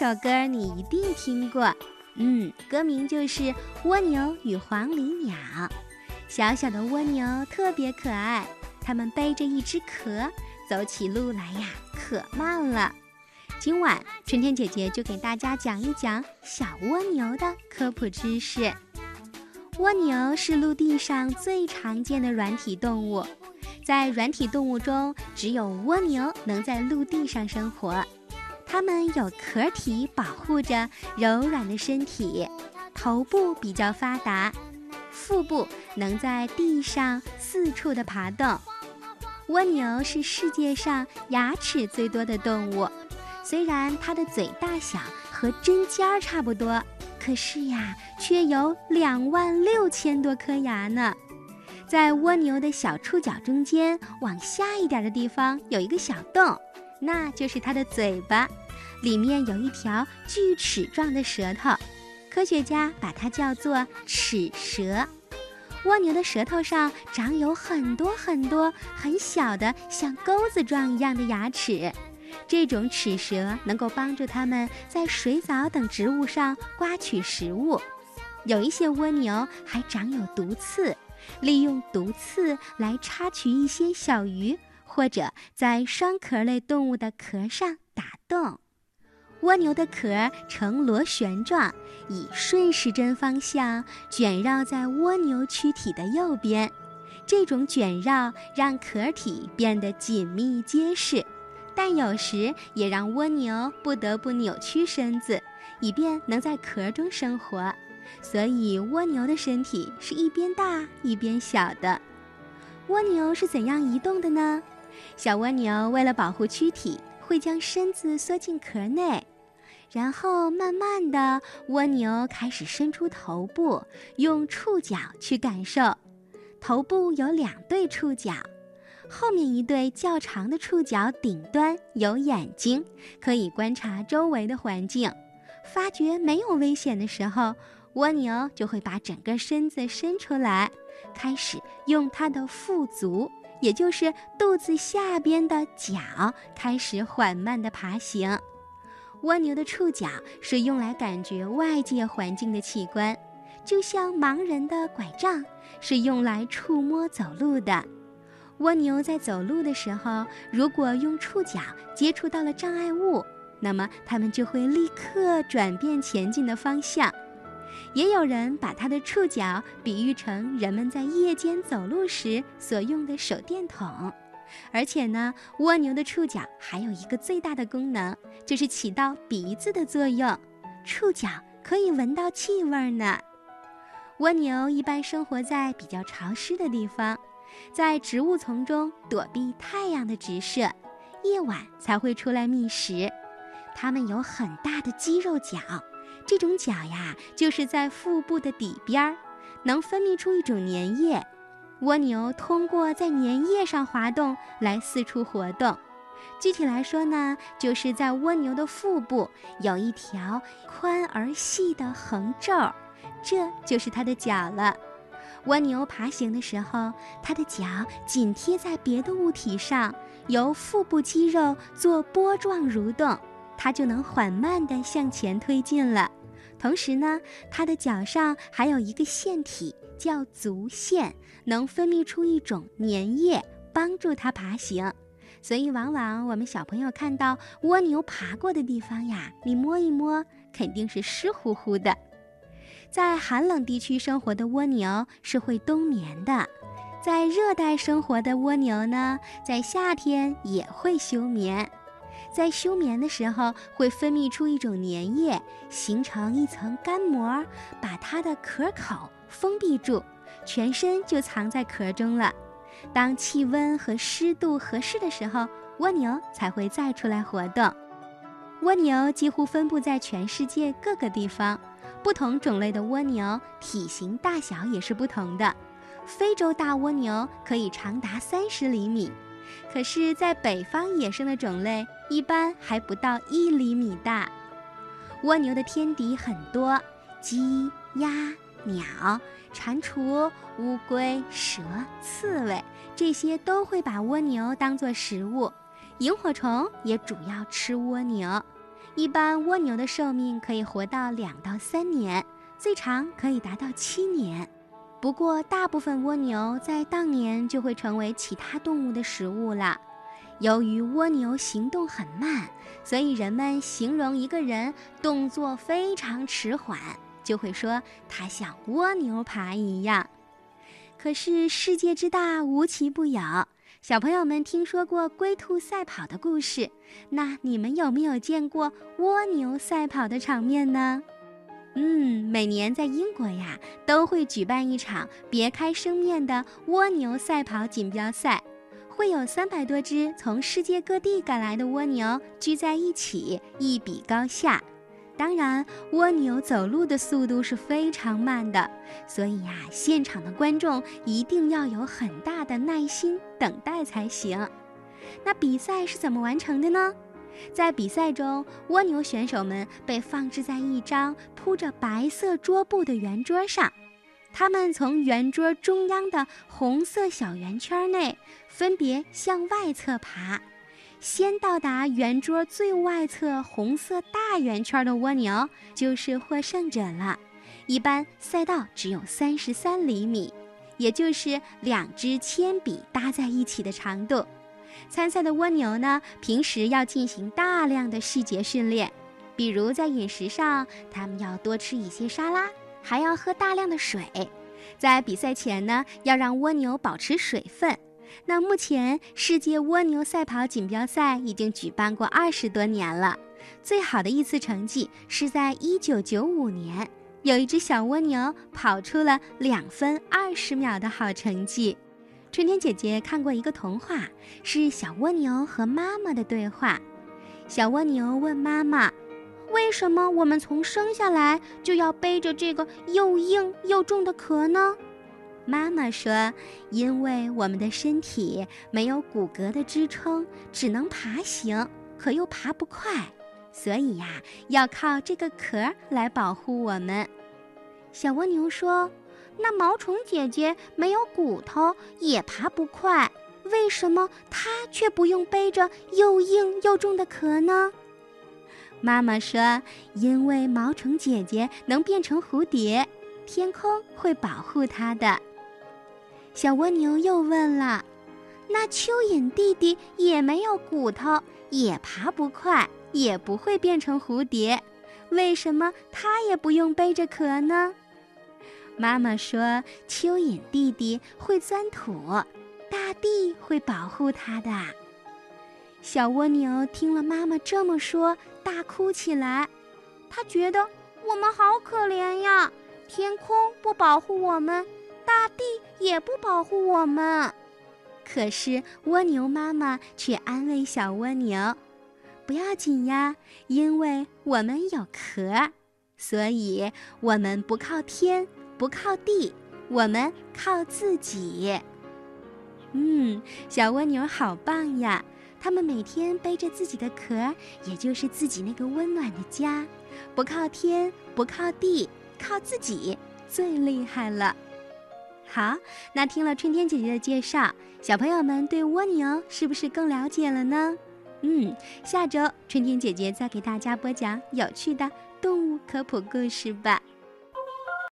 首歌你一定听过，嗯，歌名就是《蜗牛与黄鹂鸟》。小小的蜗牛特别可爱，它们背着一只壳，走起路来呀可慢了。今晚春天姐姐就给大家讲一讲小蜗牛的科普知识。蜗牛是陆地上最常见的软体动物，在软体动物中，只有蜗牛能在陆地上生活。它们有壳体保护着柔软的身体，头部比较发达，腹部能在地上四处的爬动。蜗牛是世界上牙齿最多的动物，虽然它的嘴大小和针尖儿差不多，可是呀，却有两万六千多颗牙呢。在蜗牛的小触角中间往下一点的地方有一个小洞，那就是它的嘴巴。里面有一条锯齿状的舌头，科学家把它叫做齿舌。蜗牛的舌头上长有很多很多很小的像钩子状一样的牙齿，这种齿舌能够帮助它们在水藻等植物上刮取食物。有一些蜗牛还长有毒刺，利用毒刺来插取一些小鱼，或者在双壳类动物的壳上打洞。蜗牛的壳呈螺旋状，以顺时针方向卷绕在蜗牛躯体的右边。这种卷绕让壳体变得紧密结实，但有时也让蜗牛不得不扭曲身子，以便能在壳中生活。所以，蜗牛的身体是一边大一边小的。蜗牛是怎样移动的呢？小蜗牛为了保护躯体，会将身子缩进壳内。然后慢慢的，蜗牛开始伸出头部，用触角去感受。头部有两对触角，后面一对较长的触角顶端有眼睛，可以观察周围的环境。发觉没有危险的时候，蜗牛就会把整个身子伸出来，开始用它的腹足，也就是肚子下边的角，开始缓慢的爬行。蜗牛的触角是用来感觉外界环境的器官，就像盲人的拐杖是用来触摸走路的。蜗牛在走路的时候，如果用触角接触到了障碍物，那么它们就会立刻转变前进的方向。也有人把它的触角比喻成人们在夜间走路时所用的手电筒。而且呢，蜗牛的触角还有一个最大的功能，就是起到鼻子的作用。触角可以闻到气味呢。蜗牛一般生活在比较潮湿的地方，在植物丛中躲避太阳的直射，夜晚才会出来觅食。它们有很大的肌肉角，这种角呀，就是在腹部的底边儿，能分泌出一种粘液。蜗牛通过在粘液上滑动来四处活动。具体来说呢，就是在蜗牛的腹部有一条宽而细的横轴，这就是它的脚了。蜗牛爬行的时候，它的脚紧贴在别的物体上，由腹部肌肉做波状蠕动，它就能缓慢地向前推进了。同时呢，它的脚上还有一个腺体。叫足腺，能分泌出一种粘液，帮助它爬行。所以，往往我们小朋友看到蜗牛爬过的地方呀，你摸一摸，肯定是湿乎乎的。在寒冷地区生活的蜗牛是会冬眠的，在热带生活的蜗牛呢，在夏天也会休眠。在休眠的时候，会分泌出一种粘液，形成一层干膜，把它的壳口封闭住，全身就藏在壳中了。当气温和湿度合适的时候，蜗牛才会再出来活动。蜗牛几乎分布在全世界各个地方，不同种类的蜗牛体型大小也是不同的。非洲大蜗牛可以长达三十厘米。可是，在北方野生的种类一般还不到一厘米大。蜗牛的天敌很多，鸡、鸭、鸟、蟾蜍、乌龟、蛇、刺猬，这些都会把蜗牛当作食物。萤火虫也主要吃蜗牛。一般蜗牛的寿命可以活到两到三年，最长可以达到七年。不过，大部分蜗牛在当年就会成为其他动物的食物了。由于蜗牛行动很慢，所以人们形容一个人动作非常迟缓，就会说他像蜗牛爬一样。可是世界之大，无奇不有。小朋友们听说过龟兔赛跑的故事，那你们有没有见过蜗牛赛跑的场面呢？嗯，每年在英国呀，都会举办一场别开生面的蜗牛赛跑锦标赛。会有三百多只从世界各地赶来的蜗牛聚在一起，一比高下。当然，蜗牛走路的速度是非常慢的，所以呀，现场的观众一定要有很大的耐心等待才行。那比赛是怎么完成的呢？在比赛中，蜗牛选手们被放置在一张铺着白色桌布的圆桌上。他们从圆桌中央的红色小圆圈内分别向外侧爬，先到达圆桌最外侧红色大圆圈的蜗牛就是获胜者了。一般赛道只有三十三厘米，也就是两支铅笔搭在一起的长度。参赛的蜗牛呢，平时要进行大量的细节训练，比如在饮食上，它们要多吃一些沙拉。还要喝大量的水，在比赛前呢，要让蜗牛保持水分。那目前世界蜗牛赛跑锦标赛已经举办过二十多年了，最好的一次成绩是在一九九五年，有一只小蜗牛跑出了两分二十秒的好成绩。春天姐姐看过一个童话，是小蜗牛和妈妈的对话。小蜗牛问妈妈。为什么我们从生下来就要背着这个又硬又重的壳呢？妈妈说：“因为我们的身体没有骨骼的支撑，只能爬行，可又爬不快，所以呀，要靠这个壳来保护我们。”小蜗牛说：“那毛虫姐姐没有骨头，也爬不快，为什么它却不用背着又硬又重的壳呢？”妈妈说：“因为毛虫姐姐能变成蝴蝶，天空会保护它的。”小蜗牛又问了：“那蚯蚓弟弟也没有骨头，也爬不快，也不会变成蝴蝶，为什么它也不用背着壳呢？”妈妈说：“蚯蚓弟弟会钻土，大地会保护它的。”小蜗牛听了妈妈这么说。大哭起来，他觉得我们好可怜呀！天空不保护我们，大地也不保护我们。可是蜗牛妈妈却安慰小蜗牛：“不要紧呀，因为我们有壳，所以我们不靠天，不靠地，我们靠自己。”嗯，小蜗牛好棒呀！它们每天背着自己的壳，也就是自己那个温暖的家，不靠天，不靠地，靠自己最厉害了。好，那听了春天姐姐的介绍，小朋友们对蜗牛是不是更了解了呢？嗯，下周春天姐姐再给大家播讲有趣的动物科普故事吧。